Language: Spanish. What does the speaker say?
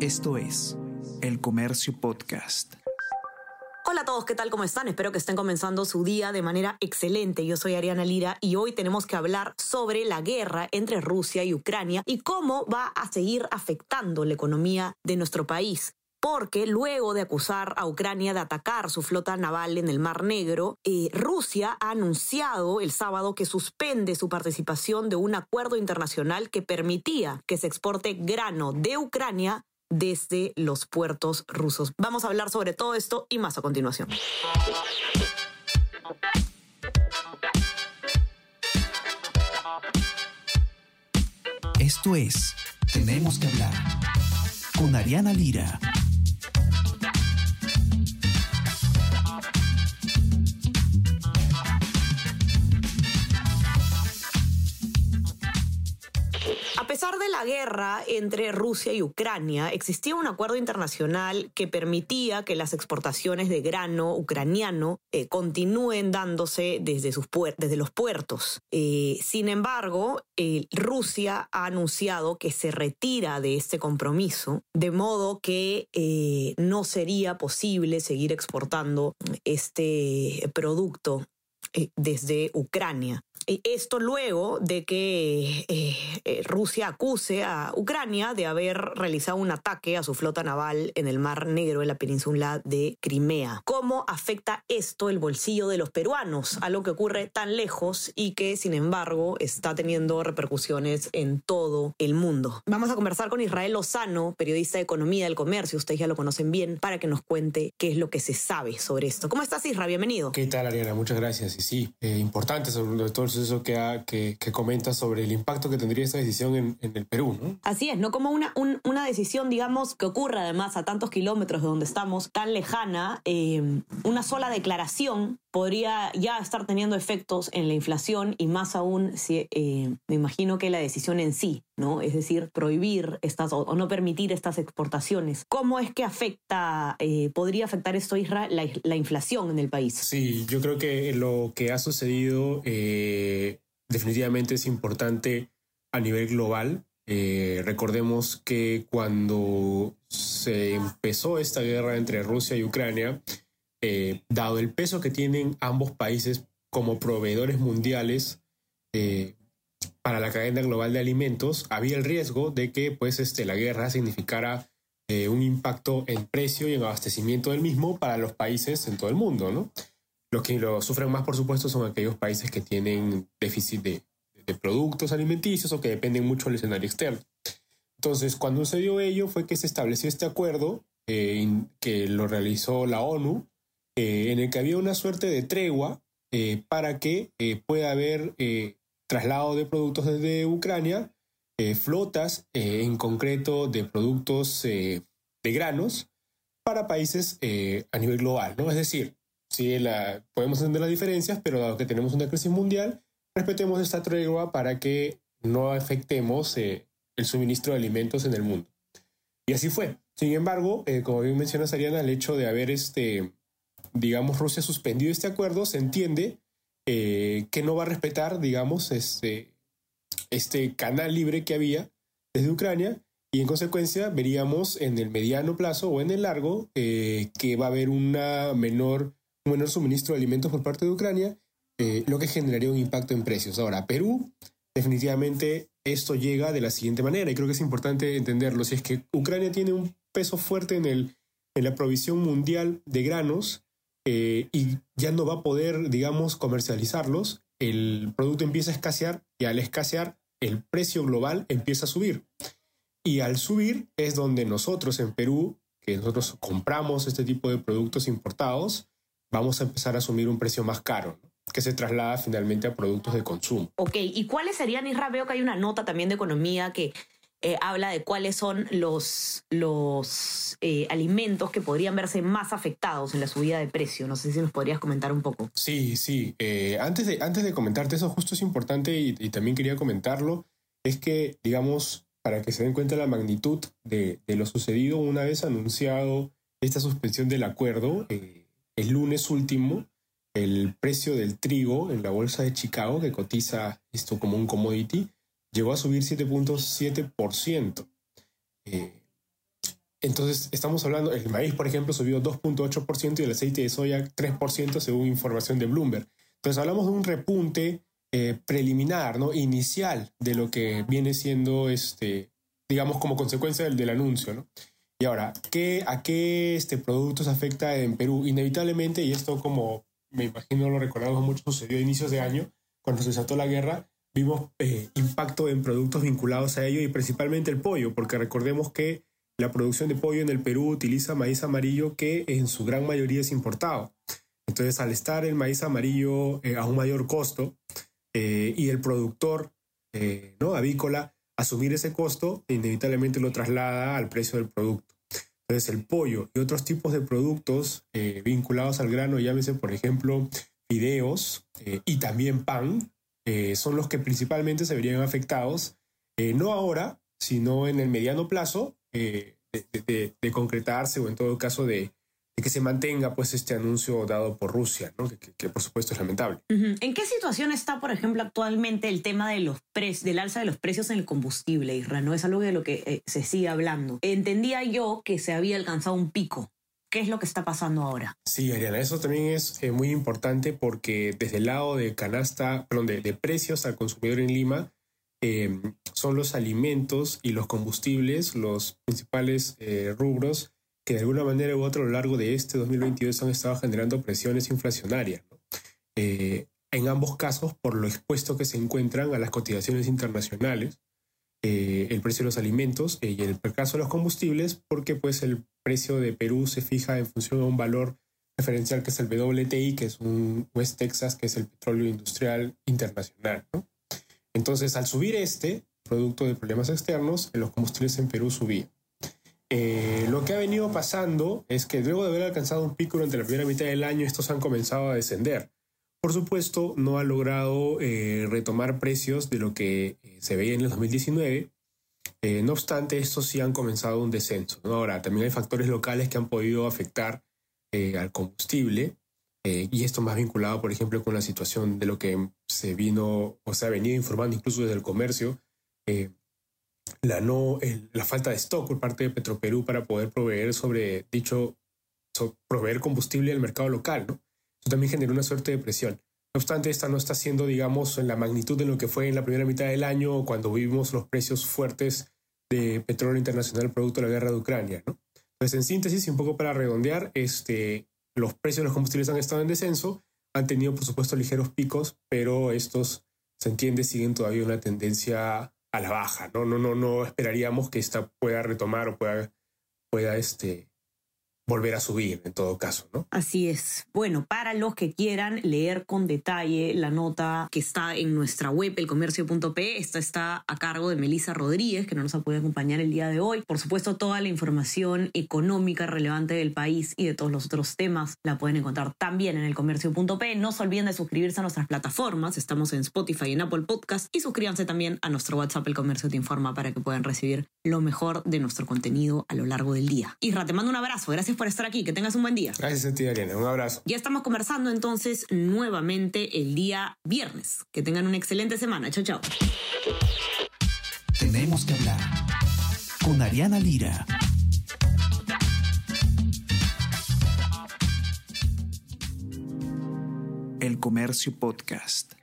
Esto es El Comercio Podcast. Hola a todos, ¿qué tal? ¿Cómo están? Espero que estén comenzando su día de manera excelente. Yo soy Ariana Lira y hoy tenemos que hablar sobre la guerra entre Rusia y Ucrania y cómo va a seguir afectando la economía de nuestro país porque luego de acusar a Ucrania de atacar su flota naval en el Mar Negro, eh, Rusia ha anunciado el sábado que suspende su participación de un acuerdo internacional que permitía que se exporte grano de Ucrania desde los puertos rusos. Vamos a hablar sobre todo esto y más a continuación. Esto es Tenemos que hablar con Ariana Lira. Pesar de la guerra entre Rusia y Ucrania, existía un acuerdo internacional que permitía que las exportaciones de grano ucraniano eh, continúen dándose desde, sus desde los puertos. Eh, sin embargo, Rusia ha anunciado que se retira de este compromiso, de modo que eh, no sería posible seguir exportando este producto desde Ucrania. Esto luego de que eh, eh, Rusia acuse a Ucrania de haber realizado un ataque a su flota naval en el Mar Negro, en la península de Crimea. ¿Cómo afecta esto el bolsillo de los peruanos? Algo que ocurre tan lejos y que, sin embargo, está teniendo repercusiones en todo el mundo. Vamos a conversar con Israel Lozano, periodista de Economía del Comercio, ustedes ya lo conocen bien, para que nos cuente qué es lo que se sabe sobre esto. ¿Cómo estás, Israel? Bienvenido. ¿Qué tal, Ariana? Muchas gracias. Y sí, eh, importante sobre todo eso que, que, que, comenta sobre el impacto que tendría esta decisión en, en el Perú, ¿no? Así es, no como una, una decisión, digamos, que ocurre además a tantos kilómetros de donde estamos, tan lejana, eh, una sola declaración podría ya estar teniendo efectos en la inflación y más aún si eh, me imagino que la decisión en sí, ¿no? Es decir, prohibir estas o, no permitir estas exportaciones. ¿Cómo es que afecta, eh, podría afectar esto, Israel, la, la, inflación en el país? Sí, yo creo que lo que ha sucedido eh, definitivamente es importante a nivel global. recordemos que cuando se empezó esta guerra entre Rusia y Ucrania, eh, dado el peso que tienen ambos países como proveedores mundiales eh, para la cadena global de alimentos, había el riesgo de que pues, este, la guerra significara eh, un impacto en precio y en abastecimiento del mismo para los países en todo el mundo. ¿no? Los que lo sufren más, por supuesto, son aquellos países que tienen déficit de, productos alimenticios o que dependen mucho del escenario externo. Entonces, cuando se dio ello, fue que se estableció este acuerdo que lo realizó la ONU eh, en el que había una suerte de tregua eh, para que eh, pueda haber traslado de productos desde Ucrania, flotas en concreto de productos de granos para países a nivel global, ¿no? Es decir, sí, la, podemos entender las diferencias, pero dado que tenemos una crisis mundial, respetemos esta tregua para que no afectemos el suministro de alimentos en el mundo. Y así fue. Sin embargo, como bien mencionas, Ariana, el hecho de haber este, digamos, Rusia suspendido este acuerdo, se entiende eh, que no va a respetar, digamos, este, este canal libre que había desde Ucrania y en consecuencia veríamos en el mediano plazo o en el largo eh, que va a haber una menor, un menor suministro de alimentos por parte de Ucrania, eh, lo que generaría un impacto en precios. Ahora, Perú, definitivamente esto llega de la siguiente manera y creo que es importante entenderlo. Si es que Ucrania tiene un peso fuerte en, el, en la provisión mundial de granos, eh, y ya no va a poder, digamos, comercializarlos, el producto empieza a escasear y al escasear el precio global empieza a subir. Y al subir es donde nosotros en Perú, que nosotros compramos este tipo de productos importados, vamos a empezar a asumir un precio más caro, que se traslada finalmente a productos de consumo. Ok, ¿y cuáles serían, Isra? Veo que hay una nota también de economía que eh, habla de cuáles son los, los eh, alimentos que podrían verse más afectados en la subida de precio. No sé si nos podrías comentar un poco. Sí, sí. Eh, antes, de, antes de comentarte eso, justo es importante y, también quería comentarlo, es que, digamos, para que se den cuenta la magnitud de, de lo sucedido, una vez anunciado esta suspensión del acuerdo, el lunes último, el precio del trigo en la bolsa de Chicago, que cotiza esto como un commodity, llegó a subir 7.7%. Eh, entonces, estamos hablando, el maíz, por ejemplo, subió 2.8% y el aceite de soya 3% según información de Bloomberg. Entonces, hablamos de un repunte eh, preliminar, ¿no? Inicial de lo que viene siendo, este, digamos, como consecuencia del, del anuncio, ¿no? Y ahora, ¿qué, ¿a qué este, productos afecta en Perú? Inevitablemente, y esto como me imagino lo recordamos mucho, sucedió a inicios de año, cuando se desató la guerra, vimos eh, impacto en productos vinculados a ello y principalmente el pollo, porque recordemos que la producción de pollo en el Perú utiliza maíz amarillo que en su gran mayoría es importado. Entonces, al estar el maíz amarillo eh, a un mayor costo eh, y el productor ¿no? avícola asumir ese costo, inevitablemente lo traslada al precio del producto. Entonces, el pollo y otros tipos de productos vinculados al grano, llámese, por ejemplo, fideos y también pan, eh, son los que principalmente se verían afectados, eh, no ahora, sino en el mediano plazo, eh, de, concretarse o en todo caso de, que se mantenga pues este anuncio dado por Rusia, que, por supuesto es lamentable. ¿En qué situación está, por ejemplo, actualmente el tema de los del alza de los precios en el combustible, Israel? ¿No es algo de lo que se sigue hablando? Entendía yo que se había alcanzado un pico ¿Qué es lo que está pasando ahora? Sí, Ariana, eso también es eh, muy importante porque desde el lado de canasta, perdón, de, precios al consumidor en Lima, em, son los alimentos y los combustibles los principales eh, rubros que de alguna manera u otra a lo largo de este 2022 han estado generando presiones inflacionarias. Eh, en ambos casos, por lo expuesto que se encuentran a las cotizaciones internacionales, el precio de los alimentos y el caso de los combustibles, porque pues el precio de Perú se fija en función de un valor referencial que es el WTI, que es un West Texas, que es el petróleo industrial internacional. Entonces, al subir este, producto de problemas externos, los combustibles en Perú subían. Eh, lo que ha venido pasando es que luego de haber alcanzado un pico durante la primera mitad del año, estos han comenzado a descender. Por supuesto, no ha logrado eh, retomar precios de lo que eh, se veía en el 2019. Eh, no obstante, estos sí han comenzado un descenso. Ahora, también hay factores locales que han podido afectar al combustible. y esto más vinculado, por ejemplo, con la situación de lo que se vino o se ha venido informando incluso desde el comercio, la, no, la falta de stock por parte de Petroperú para poder proveer sobre dicho, proveer combustible al mercado local, ¿no? también generó una suerte de presión. No obstante, esta no está siendo, digamos, en la magnitud de lo que fue en la primera mitad del año cuando vimos los precios fuertes de petróleo internacional producto de la guerra de Ucrania. ¿no? Entonces, en síntesis y un poco para redondear, este, los precios de los combustibles han estado en descenso, han tenido, por supuesto, ligeros picos, pero estos, se entiende, siguen todavía una tendencia a la baja. No, no, no, no esperaríamos que esta pueda retomar o pueda, pueda este, volver a subir en todo caso, ¿no? Así es. Bueno, para los que quieran leer con detalle la nota que está en nuestra web, elcomercio.p, esta está a cargo de Melissa Rodríguez, que no nos ha podido acompañar el día de hoy. Por supuesto, toda la información económica relevante del país y de todos los otros temas la pueden encontrar también en elcomercio.p. No se olviden de suscribirse a nuestras plataformas. Estamos en Spotify y en Apple Podcast. Y suscríbanse también a nuestro WhatsApp, El Comercio Te Informa, para que puedan recibir lo mejor de nuestro contenido a lo largo del día. Isra, te mando un abrazo. Gracias por estar aquí. Que tengas un buen día. Gracias a ti, Ariana. Un abrazo. Ya estamos conversando entonces nuevamente el día viernes. Que tengan una excelente semana. Chao, chao. Tenemos que hablar con Ariana Lira. El Comercio Podcast.